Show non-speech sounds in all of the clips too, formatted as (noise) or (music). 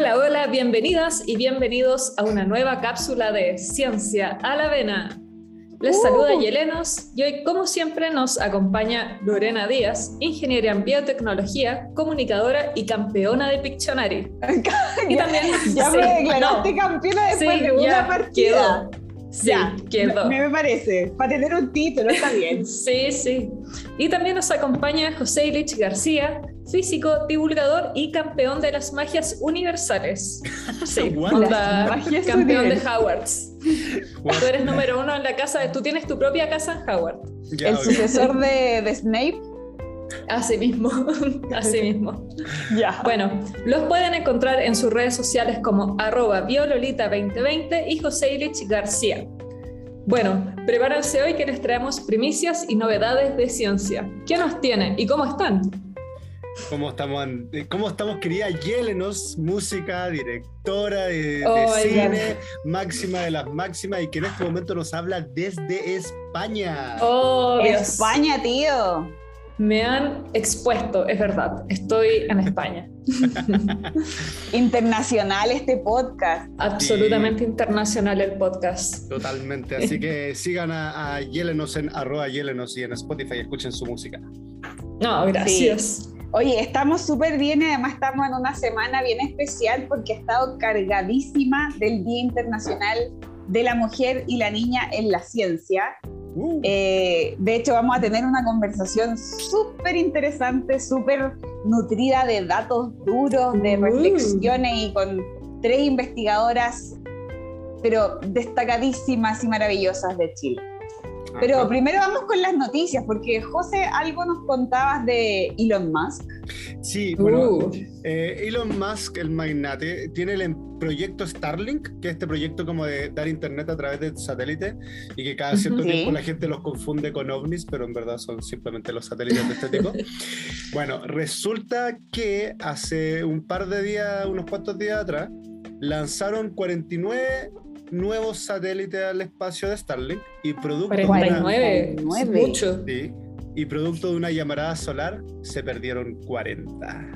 Hola, hola, bienvenidas y bienvenidos a una nueva cápsula de Ciencia a la Vena. Les Uh. saluda Yelenos y hoy, como siempre, nos acompaña Lorena Díaz, ingeniera en biotecnología, comunicadora y campeona de Pictionary. (laughs) Y también, Ya sí, me declaraste no, campeona después sí, de una ya, partida. quedó. Sí, Ya, quedó. Me, me parece. Para tener un título, está bien. Sí, sí. Y también nos acompaña José Ilich García, físico, divulgador y campeón de las magias universales. (laughs) Sí, onda, campeón de. Howards. Tú eres número uno en la casa, de, tú tienes tu propia casa en Howard. Ya, El sucesor de, de Snape. Así mismo, (laughs) así mismo. Ya. Bueno, los pueden encontrar en sus redes sociales como arroba biololita2020 y José Ilich García. Bueno, prepárense hoy que les traemos primicias y novedades de ciencia. ¿Qué nos tienen y cómo están? ¿Cómo estamos, eh, ¿Cómo estamos, querida Yelenos? Música, directora de, de Oh, cine, máxima de las máximas y que en este momento nos habla desde España. Oh, Dios. España, tío. Me han expuesto, es verdad. Estoy en España. (laughs) Internacional este podcast. Absolutamente internacional el podcast. Totalmente, así que sigan a, a Yelenos en arroba Yelenos y en Spotify y escuchen su música. No, gracias. Oye, estamos súper bien y además estamos en una semana bien especial porque ha estado cargadísima del Día Internacional de la Mujer y la Niña en la Ciencia. Uh, Eh, de hecho, vamos a tener una conversación súper interesante, súper nutrida de datos duros, de Uh. reflexiones y con tres investigadoras, pero destacadísimas y maravillosas de Chile. Pero primero vamos con las noticias, porque José, algo nos contabas de Elon Musk. Sí, bueno, Uh. eh, Elon Musk, el magnate, tiene el em- proyecto Starlink, que es este proyecto como de dar internet a través de satélite y que cada cierto tiempo Sí. la gente los confunde con ovnis, pero en verdad son simplemente los satélites de este tipo. (laughs) bueno, resulta que hace un par de días, unos cuantos días atrás, lanzaron 49 nuevos satélites al espacio de Starlink y producto de una- 49. 49. Mucho. Sí, y producto de una llamarada solar se perdieron 40.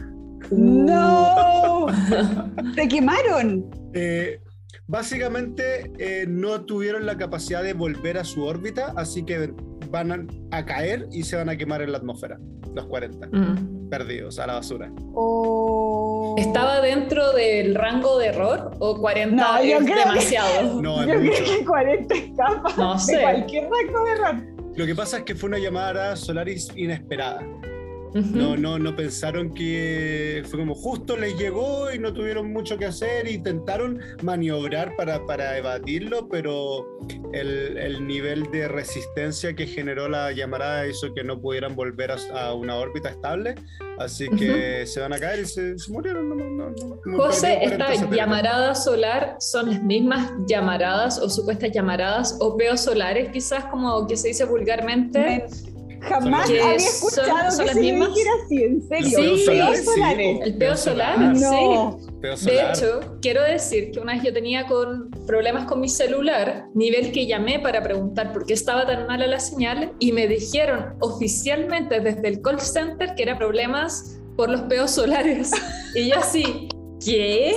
¡No! (laughs) ¡Se quemaron! Eh, básicamente eh, no tuvieron la capacidad de volver a su órbita, así que van a, caer y se van a quemar en la atmósfera, los 40, Mm. perdidos a la basura. Oh. ¿Estaba dentro del rango de error o 40 No, yo es creo que- demasiado? (laughs) No, es Yo mucho. creo que 40 escapas No de sé. cualquier rango de error. Lo que pasa es que fue una llamada solar is- No, no, no pensaron que fue como justo les llegó y no tuvieron mucho que hacer. Intentaron maniobrar para, para evadirlo, pero el, el nivel de resistencia que generó la llamarada hizo que no pudieran volver a, a una órbita estable. Así que se van a caer y se, se murieron. No, no, no, no. José, Perdió 40 ¿esta llamarada solar son las mismas llamaradas o supuestas llamaradas o peos solares, quizás como que se dice vulgarmente? Men, Jamás Que había son- escuchado son que las se mismas. dijera así, en serio. Sí, Peos solares, sí. El peo solar, solar. No. Peo De solar. hecho, quiero decir que una vez yo tenía con problemas con mi celular, nivel que llamé para preguntar por qué estaba tan mala la señal y me dijeron oficialmente desde el call center que era problemas por los peos solares. (laughs) Y yo así, ¿qué?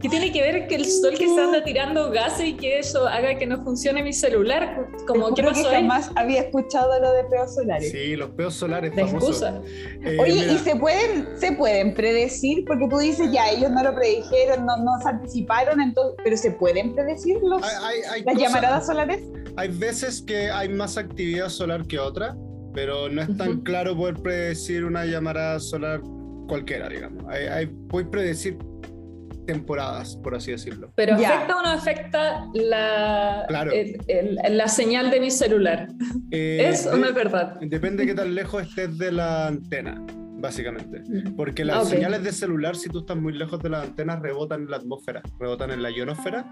¿Qué tiene que ver que el sol que se anda tirando gases y que eso haga que no funcione mi celular? Como, ¿qué que pasó ahí? jamás había escuchado lo de peos solares. Sí, los peos solares famosos. excusa. Eh, Oye, mira, ¿y se pueden, se pueden predecir? Porque tú dices, ya, ellos no lo predijeron, no, no se anticiparon, entonces, pero ¿se pueden predecir los, hay- hay- hay las cosas- llamaradas solares? Hay veces que hay más actividad solar que otra, pero no es tan claro poder predecir una llamarada solar cualquiera, digamos. Hay, hay, puedes predecir temporadas, por así decirlo. Pero Ya. afecta o no afecta la, Claro. el- el- la señal de mi celular. Eh, ¿Es o de- no es verdad? Depende de qué tan lejos estés de la antena, básicamente. Porque las Ah, ok. señales de celular, si tú estás muy lejos de las antenas, rebotan en la atmósfera, rebotan en la ionosfera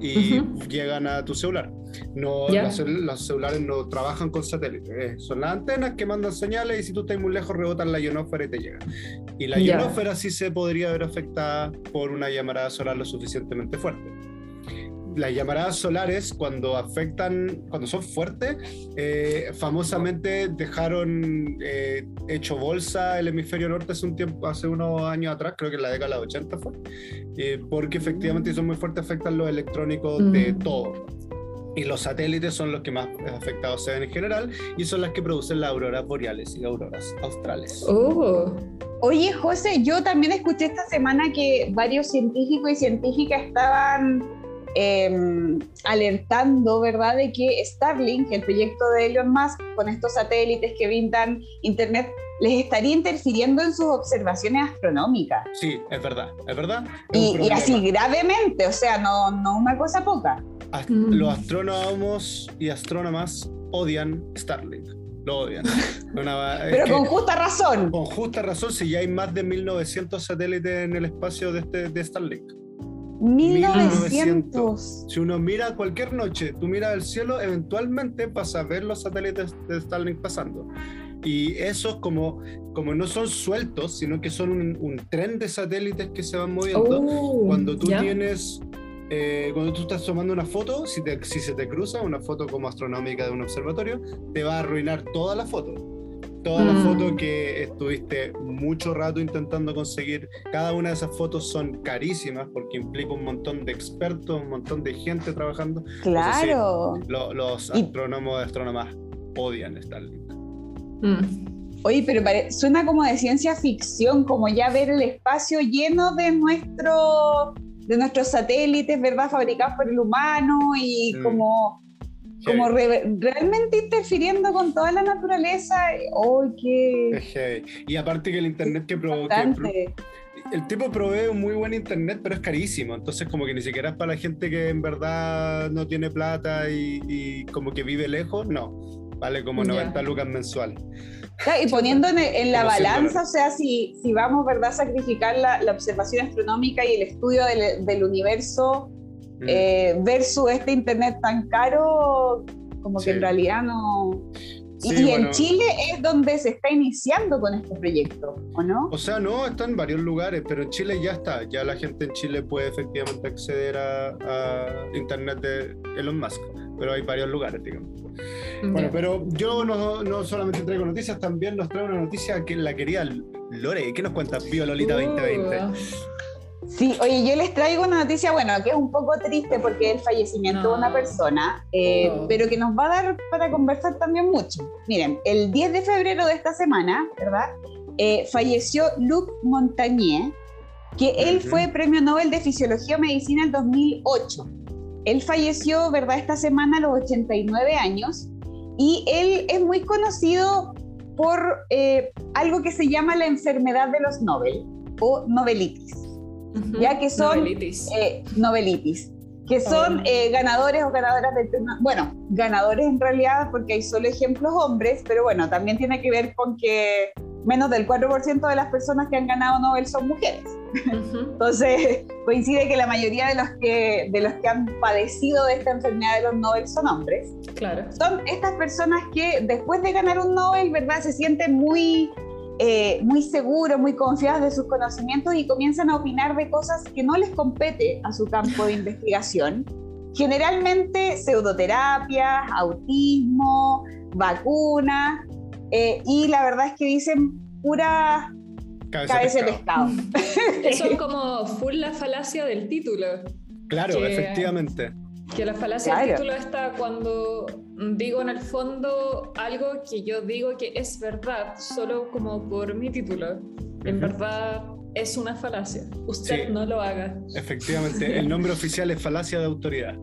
y Ujú. llegan a tu celular. No, los, cel- los celulares no trabajan con satélites, eh, son las antenas que mandan señales y si tú estás muy lejos, rebotan la ionosfera y te llegan. Y la ionosfera sí se podría ver afectada por una llamarada solar lo suficientemente fuerte. Las llamaradas solares, cuando afectan, cuando son fuertes, eh, famosamente dejaron eh, hecho bolsa el hemisferio norte hace un tiempo, hace unos años atrás, creo que en la década de los 80 fue, eh, porque efectivamente son muy fuertes, afectan los electrónicos de Mm. todo. Y los satélites son los que más afectados se ven en general y son las que producen las auroras boreales y auroras australes. Oh. Oye, José, yo también escuché esta semana que varios científicos y científicas estaban eh, alertando, ¿verdad?, de que Starlink, el proyecto de Elon Musk, con estos satélites que brindan Internet, les estaría interfiriendo en sus observaciones astronómicas. Sí, es verdad, es verdad. Es Y, y así gravemente, o sea, no, no una cosa poca. Ast- Mm. Los astrónomos y astrónomas odian Starlink. Lo odian. (laughs) Una- Pero que- con justa razón. con justa razón, si ya hay más de 1900 satélites en el espacio de, este, de Starlink. 1900. Si uno mira cualquier noche, tú miras el cielo, eventualmente vas a ver los satélites de Starlink pasando. Y esos como, como no son sueltos, sino que son un, un tren de satélites que se van moviendo. Oh, cuando tú tienes, eh, cuando tú estás tomando una foto, si, te- si se te cruza una foto como astronómica de un observatorio, te va a arruinar toda la foto. Toda la Mm. foto que estuviste mucho rato intentando conseguir. Cada una de esas fotos son carísimas porque implica un montón de expertos, un montón de gente trabajando. Claro. Lo- los Y- astrónomos y astrónomas odian Starlink. Mm. Oye, pero pare- suena como de ciencia ficción, como ya ver el espacio lleno de nuestro, de nuestros satélites, ¿verdad? Fabricados por el humano y Mm. como, como re- realmente interfiriendo con toda la naturaleza. ¡Ay, qué Es heavy. Y aparte que el internet que, pro- que pro- importante! el tipo provee un muy buen internet, pero es carísimo. Entonces, como que ni siquiera es para la gente que en verdad no tiene plata y, y como que vive lejos, no. Vale como Ya. 90 lucas mensual. Claro, y poniendo en, en la balanza, o sea, si, si vamos, ¿verdad?, a sacrificar la, la observación astronómica y el estudio del, del universo. Eh, versus este internet tan caro, como que Sí. en realidad no... Y, Sí, y bueno. en Chile es donde se está iniciando con este proyecto, ¿o no? O sea, no, está en varios lugares, pero en Chile ya está. Ya la gente en Chile puede efectivamente acceder a, a internet de Elon Musk, pero hay varios lugares, digamos. Bueno, pero yo no, no solamente traigo noticias, también nos trae una noticia que la quería Lore. ¿Qué nos cuenta Bio Lolita Uh, 2020? Sí, oye, yo les traigo una noticia, bueno, que es un poco triste porque es el fallecimiento No. de una persona, eh, No. pero que nos va a dar para conversar también mucho. Miren, el 10 de febrero de esta semana, ¿verdad? Eh, falleció Luc Montagnier, que él fue premio Nobel de Fisiología o Medicina en 2008. Él falleció, ¿verdad?, esta semana a los 89 años y él es muy conocido por eh, algo que se llama la enfermedad de los Nobel o Nobelitis Ujú. ya que son- Novelitis. eh, Nobelitis, que son eh, ganadores o ganadoras del premio- bueno, ganadores en realidad porque hay solo ejemplos hombres, pero bueno, también tiene que ver con que menos del 4% de las personas que han ganado Nobel son mujeres. Ujú. Entonces, coincide que la mayoría de los que, de los que han padecido de esta enfermedad de los Nobel son hombres. Claro. Son estas personas que después de ganar un Nobel, ¿verdad? Se sienten muy, eh, muy seguros, muy confiados de sus conocimientos y comienzan a opinar de cosas que no les compete a su campo de (laughs) investigación. Generalmente pseudoterapias, autismo, vacunas, eh, y la verdad es que dicen pura Cabeza cabeza de pescado. pescado. (laughs) (laughs) Eso es como full la falacia del título. Claro, que- efectivamente. Que la falacia del Claro. título está cuando digo en el fondo algo que yo digo que es verdad, solo como por mi título. En verdad es una falacia. Usted Sí. no lo haga. Efectivamente, el nombre oficial es falacia de autoridad.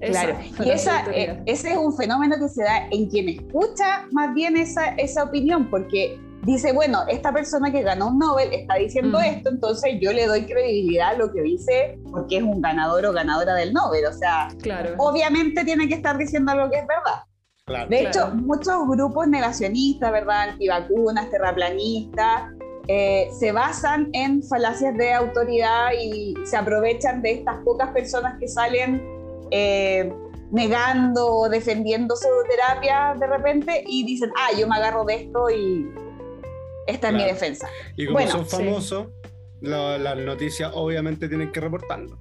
Esa, Claro, y esa, eh, ese es un fenómeno que se da en quien escucha más bien esa, esa opinión, porque dice, bueno, esta persona que ganó un Nobel está diciendo Mm. esto, entonces yo le doy credibilidad a lo que dice porque es un ganador o ganadora del Nobel. O sea, Claro. obviamente tiene que estar diciendo algo que es verdad. Claro. De Claro. hecho, muchos grupos negacionistas, ¿verdad? Antivacunas, terraplanistas, eh, se basan en falacias de autoridad y se aprovechan de estas pocas personas que salen eh, negando o defendiendo pseudoterapia de repente y dicen, ah, yo me agarro de esto y esta es mi Claro. defensa. Y como Bueno, son famosos, las noticias obviamente tienen que reportarlo.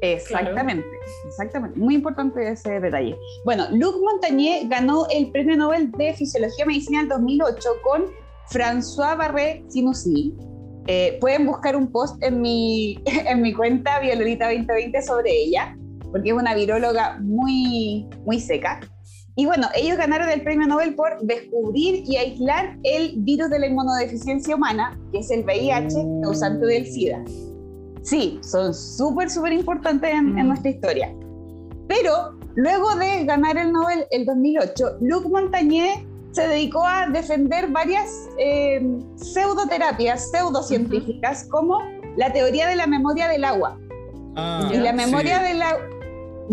Exactamente, exactamente. Muy importante ese detalle. Bueno, Luc Montagnier ganó el Premio Nobel de Fisiología Medicina en 2008 con François Barré Sinoussi. Eh, pueden buscar un post en mi, (laughs) en mi cuenta Violorita 2020 sobre ella, porque es una viróloga muy, muy seca. Y bueno, ellos ganaron el premio Nobel por descubrir y aislar el virus de la inmunodeficiencia humana, que es el VIH causante del SIDA. Sí, son súper, súper importantes en, en, mm. nuestra historia. Pero luego de ganar el Nobel el 2008, Luc Montagnier se dedicó a defender varias eh, pseudoterapias, pseudocientíficas, como la teoría de la memoria del agua ah, y la memoria de la,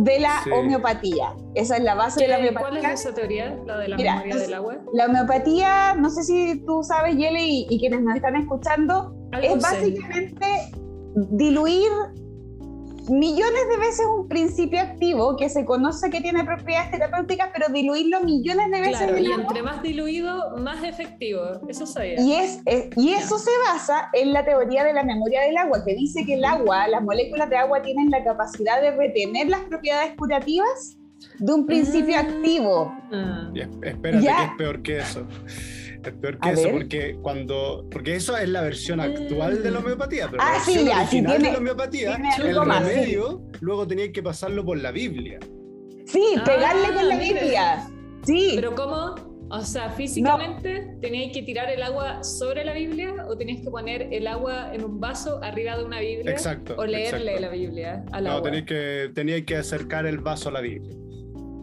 de la homeopatía. Esa es la base de la homeopatía. ¿Cuál es esa teoría, la de la memoria del agua? La homeopatía, no sé si tú sabes, Yele, y, quienes nos están escuchando, es básicamente diluir millones de veces un principio activo que se conoce que tiene propiedades terapéuticas, pero diluirlo millones de veces. Claro, y entre más diluido, más efectivo. Eso sabía. Y, es, y eso se basa en la teoría de la memoria del agua, que dice que el agua, las moléculas de agua tienen la capacidad de retener las propiedades curativas de un principio mm. activo. Ah. espérate, que es peor que eso. Es peor que eso, porque cuando. Porque eso es la versión actual de la homeopatía. Pero ah, la sí, ya, sí, tiene, de la homeopatía, el remedio, luego tenía que pasarlo por la Biblia. Sí, pegarle con la ah, Biblia. Sí. Pero ¿cómo? O sea, físicamente teníais que tirar el agua sobre la Biblia o teníais que poner el agua en un vaso arriba de una Biblia. Exacto. O leerle la Biblia al no, agua. No, que, teníais que acercar el vaso a la Biblia.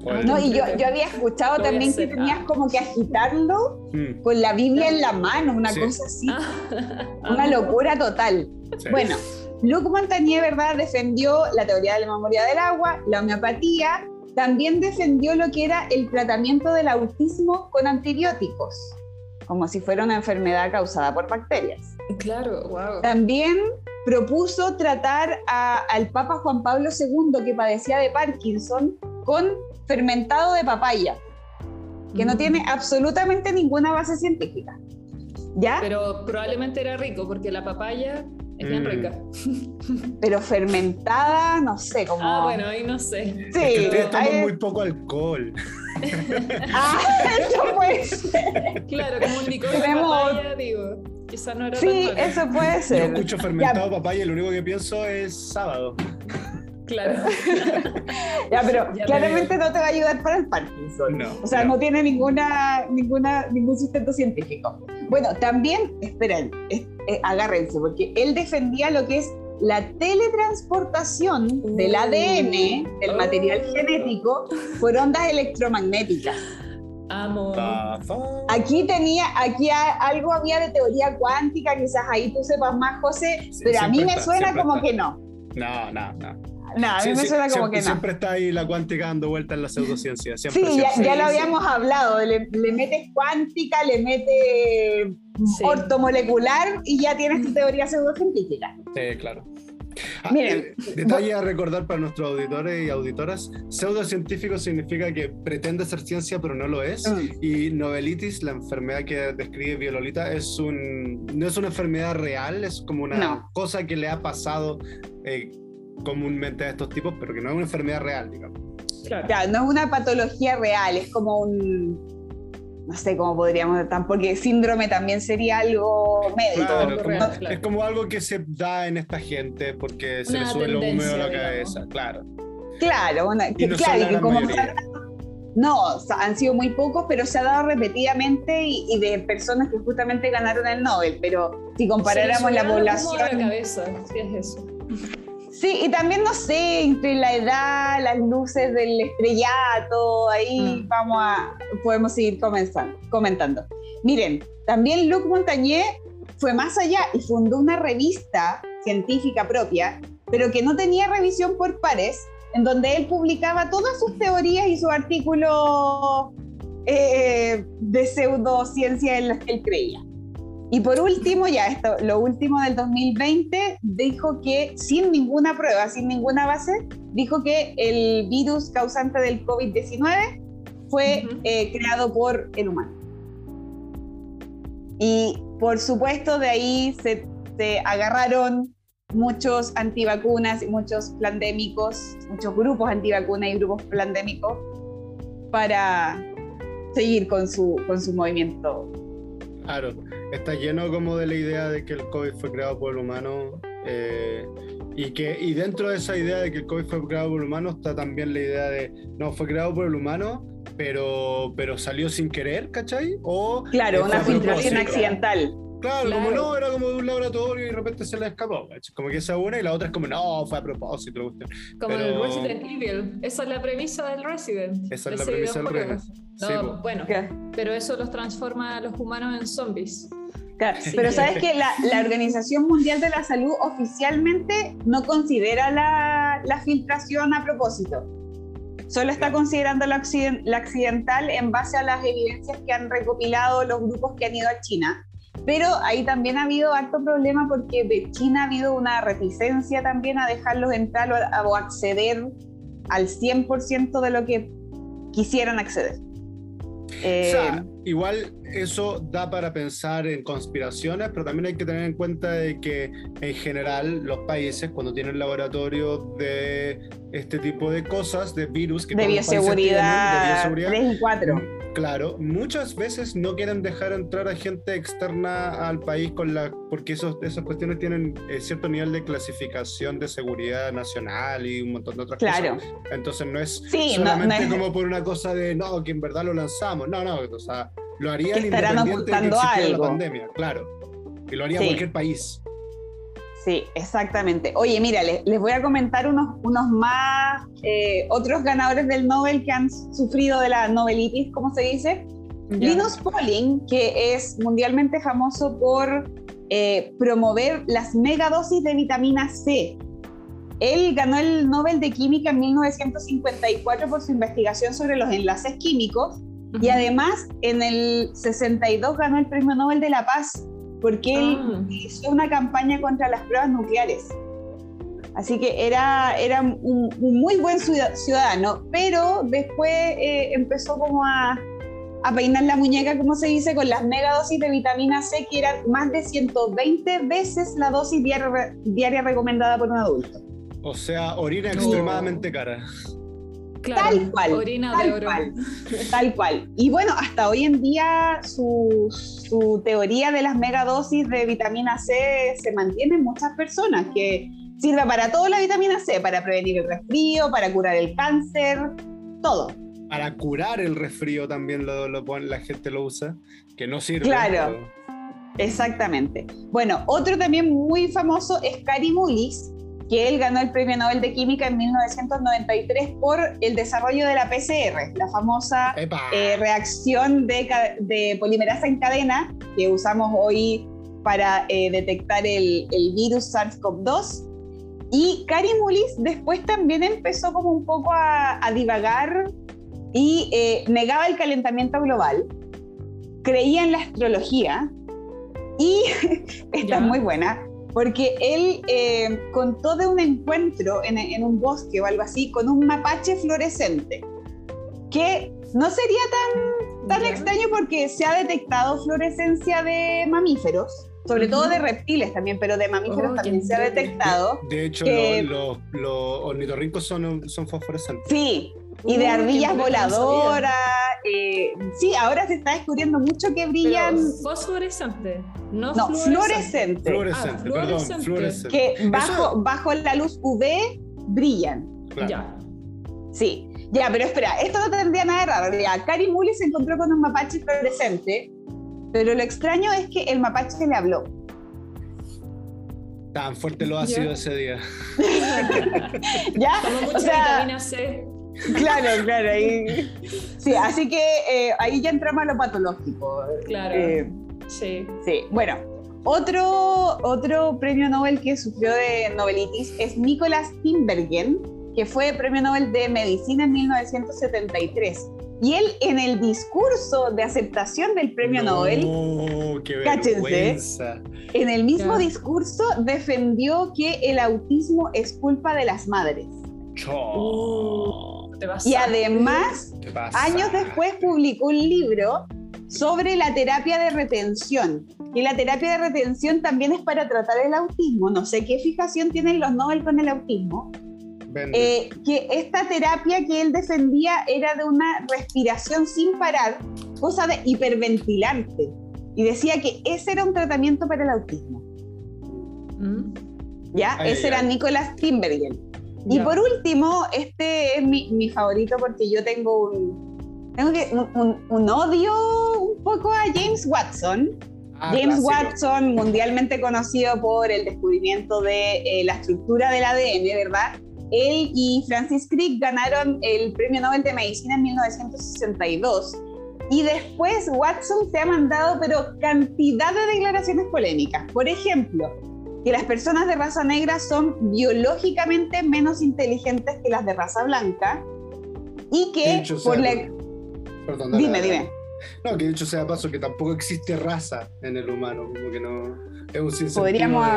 No, y yo, yo había escuchado también que tenías como que agitarlo mm. con la Biblia en la mano, una cosa así. Ah. (laughs) una locura total. Bueno, Luc Montagnier, ¿verdad? Defendió la teoría de la memoria del agua, la homeopatía, también defendió lo que era el tratamiento del autismo con antibióticos, como si fuera una enfermedad causada por bacterias. Claro, wow. También propuso tratar al Papa Juan Pablo II, que padecía de Parkinson, con fermentado de papaya, que no tiene mm. absolutamente ninguna base científica. ¿Ya? Pero probablemente era rico porque la papaya es bien mm. rica. Pero fermentada, no sé cómo. Ah, bueno, ahí no sé. Sí, es que ustedes muy poco alcohol. (laughs) ah, eso puede ser. Claro, como un licor de papaya, digo. Quizá no era Sí, eso puede ser. Yo escucho fermentado papaya y lo único que pienso es sábado. Claro. (laughs) ya, pero claramente no te va a ayudar para el Parkinson. No, o sea, no, tiene ninguna, ninguna, ningún sustento científico. Bueno, también, esperen, eh, agárrense, porque él defendía lo que es la teletransportación del ADN, del material oh. genético, por ondas electromagnéticas. Amo. Aquí tenía, aquí algo había de teoría cuántica, quizás ahí tú sepas más, José, pero a mí me suena como que no. No, no, no. No, a mí me suena como que no. Siempre está ahí la cuántica dando vuelta en la pseudociencia. sí, ya, lo habíamos hablado. Le, metes cuántica, le metes ortomolecular y ya tienes tu teoría pseudocientífica. Sí, claro. Ah, Miren, eh, detalle a recordar para nuestros auditores y auditoras: pseudocientífico significa que pretende ser ciencia, pero no lo es. Mm. Y novelitis, la enfermedad que describe Viololita, es un, no es una enfermedad real, es como una cosa que le ha pasado. Eh, comúnmente a estos tipos, pero que no es una enfermedad real, digamos. Claro. no es una patología real, es como un. No sé cómo podríamos porque síndrome también sería algo médico. es como algo que se da en esta gente porque se le sube lo húmedo a la cabeza, claro. Claro, bueno, que, no claro, que como no, han sido muy pocos, pero se ha dado repetidamente y, de personas que justamente ganaron el Nobel. Pero si comparáramos la población. La cabeza, sí es eso. Sí, y también, no sé, entre la edad, las luces del estrellato, ahí mm. vamos a, podemos seguir comentando. Miren, también Luc Montagnier fue más allá y fundó una revista científica propia, pero que no tenía revisión por pares, en donde él publicaba todas sus teorías y sus artículos eh, de pseudociencia en las que él creía. Y por último, ya esto, lo último del 2020, dijo que sin ninguna prueba, sin ninguna base, dijo que el virus causante del COVID-19 fue eh, creado por el humano. Y por supuesto de ahí se, se agarraron muchos antivacunas y muchos plandémicos, muchos grupos antivacunas y grupos plandémicos para seguir con su, con su movimiento. Claro, está lleno como de la idea de que el COVID fue creado por el humano eh, y, que, y dentro de esa idea de que el COVID fue creado por el humano está también la idea de, no, fue creado por el humano, pero, pero salió sin querer, ¿cachai? O claro, una filtración accidental. Claro, como no, era como de un laboratorio y de repente se le escapó. Como que esa una y la otra es como, no, fue a propósito. Como el Resident Evil. Esa es la premisa del Resident. Esa es la premisa del Resident. No, bueno, pero eso los transforma a los humanos en zombies. Pero sabes que la, la, Organización Mundial de la Salud oficialmente no considera la, la filtración a propósito. Solo está considerando la, la accidental en base a las evidencias que han recopilado los grupos que han ido a China pero ahí también ha habido harto problema porque de China ha habido una reticencia también a dejarlos entrar o, acceder al 100% de lo que quisieran acceder. o sea, eh, igual eso da para pensar en conspiraciones, pero también hay que tener en cuenta de que en general los países cuando tienen laboratorios de este tipo de cosas, de virus que de bioseguridad, de bioseguridad 3 y 4 Claro, muchas veces no quieren dejar entrar a gente externa al país con la, porque esos, esas cuestiones tienen eh, cierto nivel de clasificación de seguridad nacional y un montón de otras claro. cosas. Entonces no es solamente como por una cosa de no, que en verdad lo lanzamos. No, no, o sea, lo harían independiente de que la pandemia, claro. Y lo haría cualquier país. Sí, exactamente. Oye, mira, les, voy a comentar unos, unos más, eh, otros ganadores del Nobel que han sufrido de la novelitis, como se dice. Linus Pauling, que es mundialmente famoso por eh, promover las megadosis de vitamina C. Él ganó el Nobel de Química en 1954 por su investigación sobre los enlaces químicos y además en el 62 ganó el Premio Nobel de la Paz porque él ah. hizo una campaña contra las pruebas nucleares. Así que era, era un, muy buen ciudadano, pero después eh, empezó como a, a, peinar la muñeca, como se dice, con las megadosis de vitamina C, que eran más de 120 veces la dosis diaria, diaria recomendada por un adulto. O sea, orina extremadamente cara tal cual. Orina tal de oro. Cual, tal cual. Y bueno, hasta hoy en día su, su, teoría de las megadosis de vitamina C se mantiene en muchas personas, que sirve para todo la vitamina C, para prevenir el resfrío, para curar el cáncer, todo. Para curar el resfrío también lo, lo la gente lo usa, que no sirve. Claro. Exactamente. Bueno, otro también muy famoso es Carimulis, que él ganó el Premio Nobel de Química en 1993 por el desarrollo de la PCR, la famosa eh, reacción de, polimerasa en cadena que usamos hoy para eh, detectar el, virus SARS-CoV-2. Y Kari Mullis después también empezó como un poco a, divagar y eh, negaba el calentamiento global, creía en la astrología y, (laughs) esta es muy buena, porque él eh, contó de un encuentro en, un bosque o algo así con un mapache fluorescente, que no sería tan, tan extraño porque se ha detectado fluorescencia de mamíferos, sobre todo de reptiles también, pero de mamíferos oh, también se ha detectado. De, hecho, los, los, ornitorrincos son, son fosforescentes. Sí, y de ardillas voladoras. Eh, sí, ahora se está descubriendo mucho que brillan. fosforescente, no, no fluorescente. Fluorescente, ah, perdón, fluorescente. Que bajo, bajo la luz UV brillan. Ya. Sí, ya, pero espera, esto no tendría nada de raro. Ya, Cari Muli se encontró con un mapache fluorescente, pero lo extraño es que el mapache le habló. Tan fuerte lo ha sido ese día. (laughs) ya, Como mucha vitamina C. Claro, claro. Ahí, sí, así que eh, ahí ya entramos a lo patológico. Claro. Eh, sí. Sí, bueno. Otro, otro premio Nobel que sufrió de novelitis es Nicolas Timbergen, que fue premio Nobel de Medicina en 1973. Y él en el discurso de aceptación del premio Nobel, qué cáchense, en el mismo discurso defendió que el autismo es culpa de las madres. Y además, años después publicó un libro sobre la terapia de retención, que la terapia de retención también es para tratar el autismo. No sé qué fijación tienen los Nobel con el autismo. Eh, que esta terapia que él defendía era de una respiración sin parar, cosa de hiperventilante. Y decía que ese era un tratamiento para el autismo. Mm. ¿Ya? ese era Nicolás Timbergen. Y por último, este es mi, mi, favorito porque yo tengo un, tengo que, un, un, odio un poco a James Watson. Ah, James Watson, mundialmente conocido por el descubrimiento de eh, la estructura del ADN, ¿verdad? Él y Francis Crick ganaron el Premio Nobel de Medicina en 1962. Y después Watson se ha mandado, pero cantidad de declaraciones polémicas. Por ejemplo, que las personas de raza negra son biológicamente menos inteligentes que las de raza blanca y que por la... Perdón, dime, dime. No, que de hecho sea paso que tampoco existe raza en el humano, como que no es un Podríamos...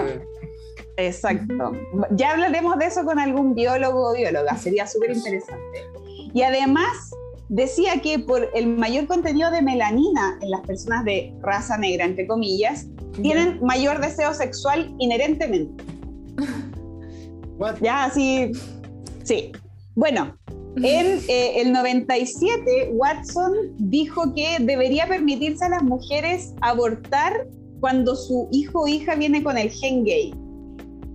Exacto. Ya hablaremos de eso con algún biólogo o bióloga, sería súper interesante. Y además decía que por el mayor contenido de melanina en las personas de raza negra, entre comillas, tienen mayor deseo sexual inherentemente. Ya, así. Sí. Bueno, en eh, el 97, Watson dijo que debería permitirse a las mujeres abortar cuando su hijo o hija viene con el gen gay.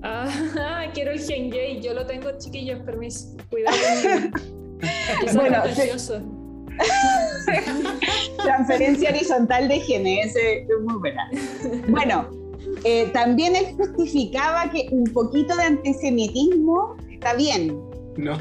Ah, (laughs) quiero el gen gay. Yo lo tengo, chiquillos, permiso. Cuidado. (laughs) bueno, (laughs) Transferencia horizontal de genes, es muy buena. Bueno, eh, también él justificaba que un poquito de antisemitismo está bien. No.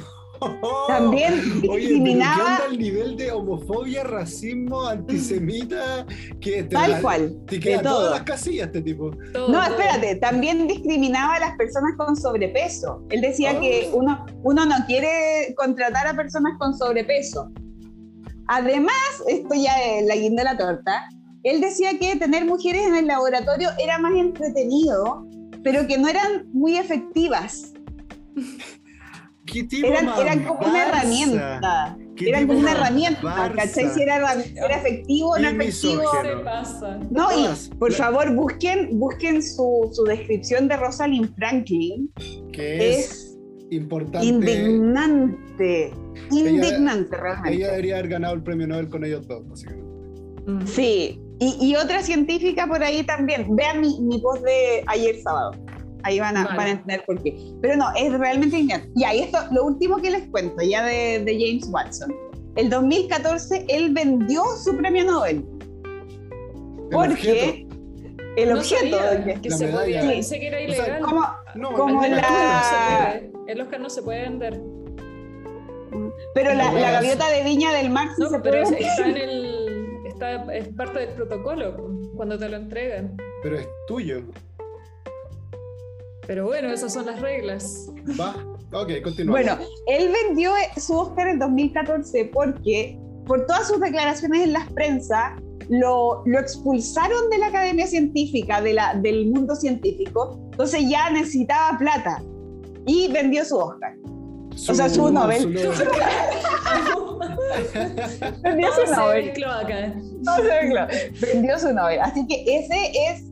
También discriminaba. Oye, el nivel de homofobia, racismo, antisemita que Tal cual. Te queda todas las casillas este tipo. no, espérate, también discriminaba a las personas con sobrepeso. Él decía que oh. uno, uno no quiere contratar a personas con sobrepeso. Además, esto ya es la guinda de la torta, él decía que tener mujeres en el laboratorio era más entretenido, pero que no eran muy efectivas. ¿Qué tipo eran, eran como una herramienta. Eran como una herramienta, ¿cachai? Si era, era efectivo o no efectivo. No, y por favor, busquen, busquen su, su descripción de Rosalind Franklin. Que es, importante. Indignante. Indignante, realmente. Ella debería haber ganado el premio Nobel con ellos dos, básicamente. Mm. Sí, y, y, otra científica por ahí también. Vean mi, mi post de ayer sábado. Ahí van a, van a entender por qué. Pero no, es realmente indignante. Y ahí esto, lo último que les cuento, ya de, de James Watson. El 2014 él vendió su premio Nobel. Porque el objeto que se podía, pensé que era ilegal. como, no, como en la... (laughs) el Oscar no se puede vender. Pero la, la, gaviota de Viña del Mar sí no, se pero puede está en (laughs) el está, es parte del protocolo cuando te lo entregan. Pero es tuyo. Pero bueno, esas son las reglas. Va, ok, continúa. Bueno, él vendió su Oscar en 2014 porque por todas sus declaraciones en las prensa lo, lo expulsaron de la academia científica, de la, del mundo científico, entonces ya necesitaba plata y vendió su Oscar o sea, su Nobel. (laughs) Vendió su Nobel. No se Vendió su Nobel. Así que ese es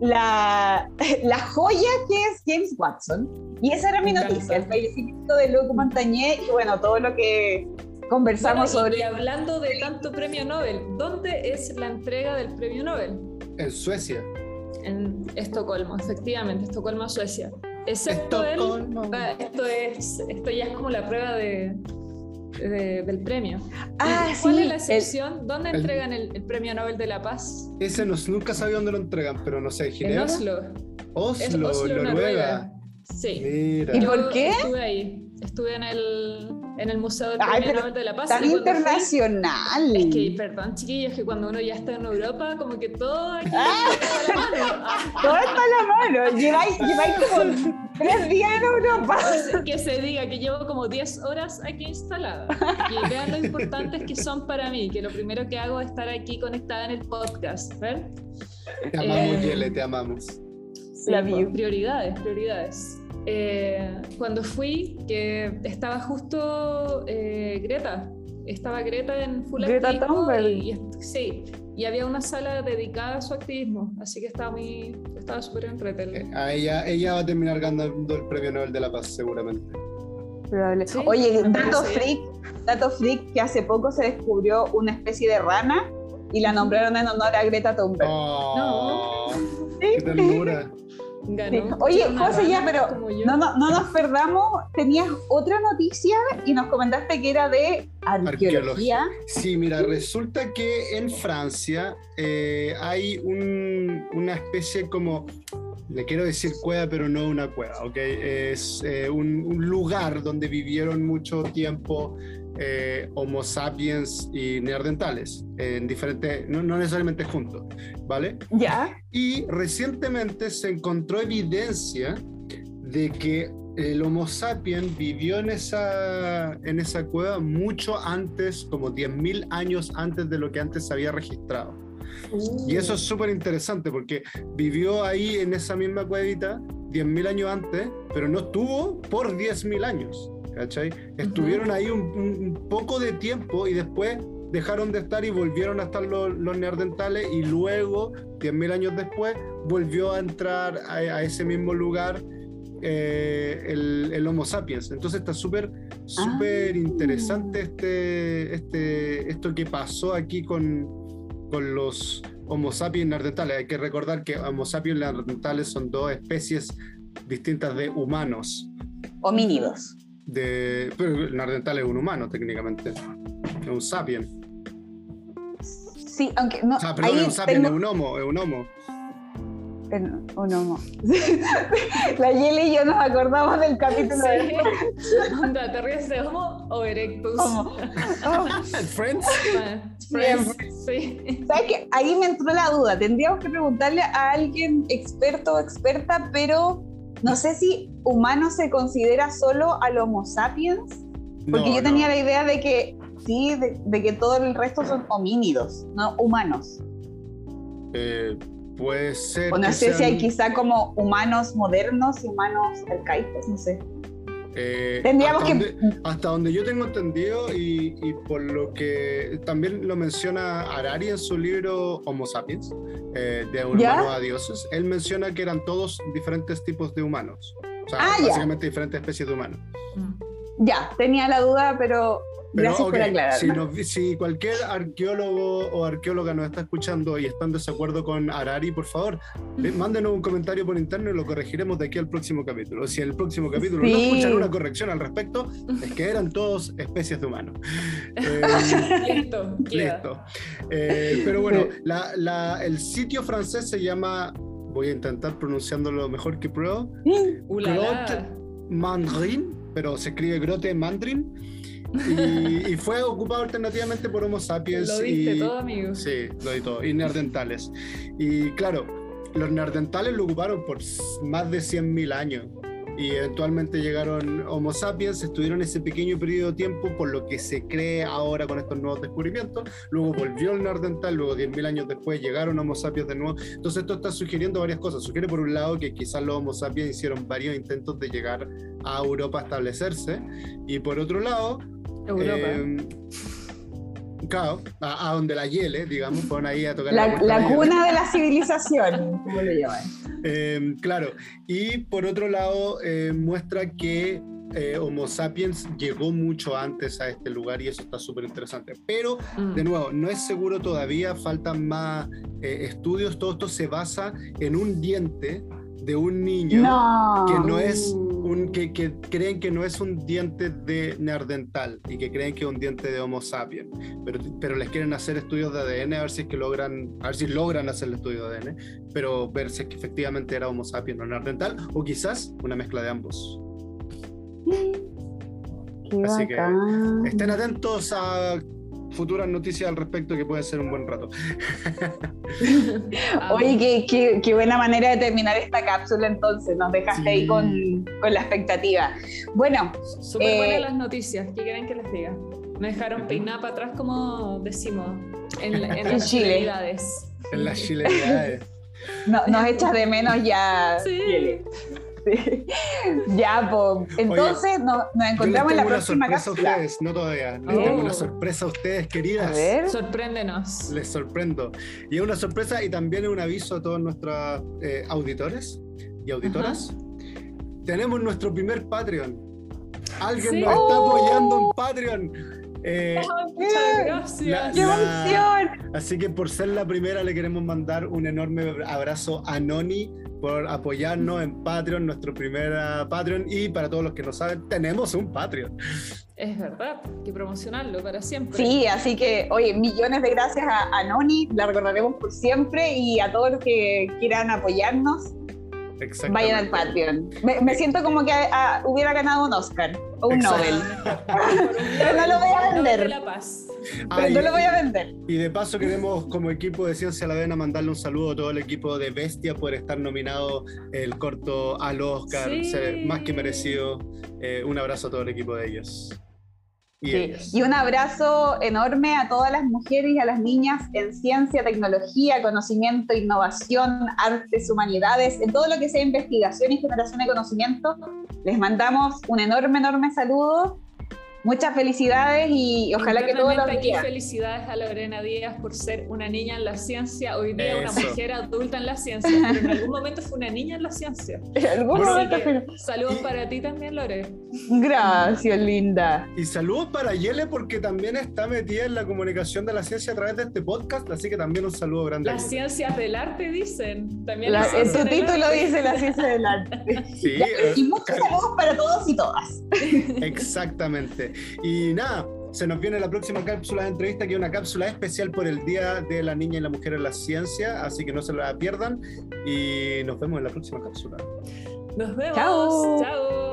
la, (laughs) la joya que es James Watson. Y esa era mi noticia, el fallecimiento de Luc Montagnier y bueno, todo lo que conversamos sobre. Y hablando de tanto premio Nobel, ¿dónde es la entrega del premio Nobel? En Suecia. En Estocolmo, efectivamente, Estocolmo, Suecia. Excepto él, esto, es, esto ya es como la prueba de, del premio. Ah, ¿Cuál es la excepción? ¿Dónde entregan el, premio Nobel de la Paz? Ese no, nunca sabía dónde lo entregan, pero no sé, Ginebra. En Oslo. Oslo, Oslo Noruega. Sí. ¿Y por qué? Estuve ahí. Estuve en el, en el Museo del Premio Nobel de la Paz. Tan internacional. es que, perdón, chiquillos, que cuando uno ya está en Europa, como que todo aquí ah, está a la mano. Ah. (laughs) Todo está a la mano. Lleváis, lleváis como tres días en Europa. Que se diga que llevo como 10 horas aquí instalada. Y vean lo importantes que son para mí, que lo primero que hago es estar aquí conectada en el podcast. ¿ver? Te amamos, eh, Yele, te amamos. Sí, la prioridades, prioridades. Eh, cuando fui, que estaba justo eh, Greta, estaba Greta en Full Greta Thunberg. sí, y había una sala dedicada a su activismo, así que estaba muy, estaba súper entretenido. Eh, a ella, ella va a terminar ganando el premio Nobel de la Paz, seguramente. Sí, Oye, dato freak, dato freak, que hace poco se descubrió una especie de rana y la nombraron en honor a Greta Thunberg. Oh, no. ¡Qué ternura! Oye, José, ya, pero no, no, no, nos perdamos. Tenías otra noticia y nos comentaste que era de arqueología. Sí, mira, resulta que en Francia eh, hay una especie como le quiero decir cueva, pero no una cueva, ¿ok? Es eh, un, lugar donde vivieron mucho tiempo eh, Homo sapiens y neandertales, en diferentes, no, necesariamente juntos, ¿vale? Ya. Y recientemente se encontró evidencia de que el Homo sapiens vivió en esa, en esa cueva mucho antes, como 10.000 años antes de lo que antes se había registrado. Y eso es súper interesante porque vivió ahí en esa misma cuevita 10.000 años antes, pero no estuvo por 10.000 años. ¿Cachai? Estuvieron ahí un, poco de tiempo y después dejaron de estar y volvieron a estar los, los neandertales y luego, 10.000 años después, volvió a entrar a, ese mismo lugar eh, el, Homo sapiens. Entonces está súper súper ah. interesante este, este, esto que pasó aquí con, con los Homo sapiens neandertales. Hay que recordar que Homo sapiens neandertales son dos especies distintas de humanos. Homínidos de. Pero el Nardental es un humano, técnicamente. Es un sapien. Sí, aunque no. O sea, perdón, es un sapien, es un homo, es un homo. Un homo. (laughs) La Yeli y yo nos acordamos del capítulo sí. de. (laughs) ¿Te ríes de homo o erectus? Homo. (laughs) Friends. Friends. Sí. ¿Sabes qué? Ahí me entró la duda. Tendríamos que preguntarle a alguien experto o experta, pero no sé si humano se considera solo al Homo sapiens, porque yo tenía la idea de que sí, de, que todo el resto son homínidos, no humanos. Eh, puede ser. O no sé si hay quizá como humanos modernos y humanos arcaicos, no sé. Eh, Tendríamos hasta que. Donde, hasta donde yo tengo entendido, y, por lo que también lo menciona Harari en su libro Homo sapiens, eh, de humanos a dioses, él menciona que eran todos diferentes tipos de humanos. O sea, ah, básicamente diferentes especies de humanos. Ya, tenía la duda, pero Gracias por aclarar. Si, cualquier arqueólogo o arqueóloga nos está escuchando y está en desacuerdo con Arari, por favor, mándenos un comentario por interno y lo corregiremos de aquí al próximo capítulo. Si en el próximo capítulo no escuchan una corrección al respecto, es que eran todos especies de humanos. (laughs) Eh, listo. Listo. Eh, pero bueno, el sitio francés se llama, voy a intentar pronunciándolo lo mejor que puedo, Grotte Mandrin, pero se escribe Grotte Mandrin y, fue ocupado alternativamente por Homo sapiens. Lo diste todo, amigo. Sí, lo di todo. Y neandertales. Y claro, los neandertales lo ocuparon por más de 100.000 años. Y eventualmente llegaron Homo sapiens, estuvieron ese pequeño periodo de tiempo, por lo que se cree ahora con estos nuevos descubrimientos. Luego volvió el neandertal, luego 10.000 años después llegaron Homo sapiens de nuevo. Entonces, esto está sugiriendo varias cosas. Sugiere, por un lado, que quizás los Homo sapiens hicieron varios intentos de llegar a Europa a establecerse. Y por otro lado, Europa. Eh, claro, a, donde la hiele, digamos, fueron ahí a tocar la, la, cuna de la (laughs) civilización, como lo llaman. Eh, claro, y por otro lado, eh, muestra que eh, Homo sapiens llegó mucho antes a este lugar y eso está súper interesante. Pero, mm. de nuevo, no es seguro todavía, faltan más estudios, todo esto se basa en un diente de un niño que no es un que, que, creen que no es un diente de neandertal y que creen que es un diente de Homo sapiens, pero, pero les quieren hacer estudios de ADN a ver si es que logran a ver si logran hacer el estudio de ADN, pero ver si es que efectivamente era Homo sapiens o neandertal o quizás una mezcla de ambos. Así que estén atentos a futuras noticias al respecto que puede ser un buen rato. (laughs) Oye, qué, qué, buena manera de terminar esta cápsula entonces, nos dejaste ahí con, con, la expectativa. Bueno. Súper buenas eh, las noticias, ¿qué quieren que les diga? Me dejaron peinar para atrás como decimos en, (laughs) en, las chilenidades. En las chilenidades. No, nos echas de menos ya. Sí. Sí. Ya, pues. Entonces nos, nos encontramos en la próxima cápsula. cápsula. a ustedes, no todavía. Les Oh. tengo una sorpresa a ustedes, queridas. A ver. Sorpréndenos. Les sorprendo. Y es una sorpresa y también es un aviso a todos nuestros eh, auditores y auditoras. Tenemos nuestro primer Patreon. Alguien Sí. nos está Oh. apoyando en Patreon. Eh, Muchas gracias. ¡Qué La- emoción! así que por ser la primera le queremos mandar un enorme abrazo a Noni por apoyarnos en Patreon, nuestro primer ah, Patreon. Y para todos los que no saben, tenemos un Patreon. Es verdad, hay que promocionarlo para siempre. Sí, así que, oye, millones de gracias a, a Noni, la recordaremos por siempre y a todos los que quieran apoyarnos. Vayan al Patreon. Me, me siento como que ah, hubiera ganado un Oscar o un. Nobel, (laughs) (laughs) Pero no lo voy a vender. Ah, pero y- no lo voy a vender. Y de paso queremos como equipo de Ciencia a la Vena mandarle un saludo a todo el equipo de Bestia por estar nominado el corto al Oscar, Sí. más que merecido. Eh, un abrazo a todo el equipo de ellos. Y Sí. ellas. Y un abrazo enorme a todas las mujeres y a las niñas en ciencia, tecnología, conocimiento, innovación, artes, humanidades, en todo lo que sea investigación y generación de conocimiento. Les mandamos un enorme, enorme saludo. Muchas felicidades y ojalá que todos los aquí días. felicidades a Lorena Díaz por ser una niña en la ciencia, hoy día una mujer adulta en la ciencia, pero en algún momento fue una niña en la ciencia. (laughs) En algún Así momento, pero- saludos Y- para ti también, Lore. Gracias, linda. Y saludos para Yele porque también está metida en la comunicación de la ciencia a través de este podcast, así que también un saludo grande. Las ciencias del arte dicen. También La- en del título arte. dice la ciencia del arte. Sí, (laughs) Ya, eh, Y muchos saludos para todos y todas. Exactamente. Y nada, se nos viene la próxima cápsula de entrevista, que es una cápsula especial por el Día de la Niña y la Mujer en la Ciencia, así que no se la pierdan y nos vemos en la próxima cápsula. Nos vemos. Chao. Chao.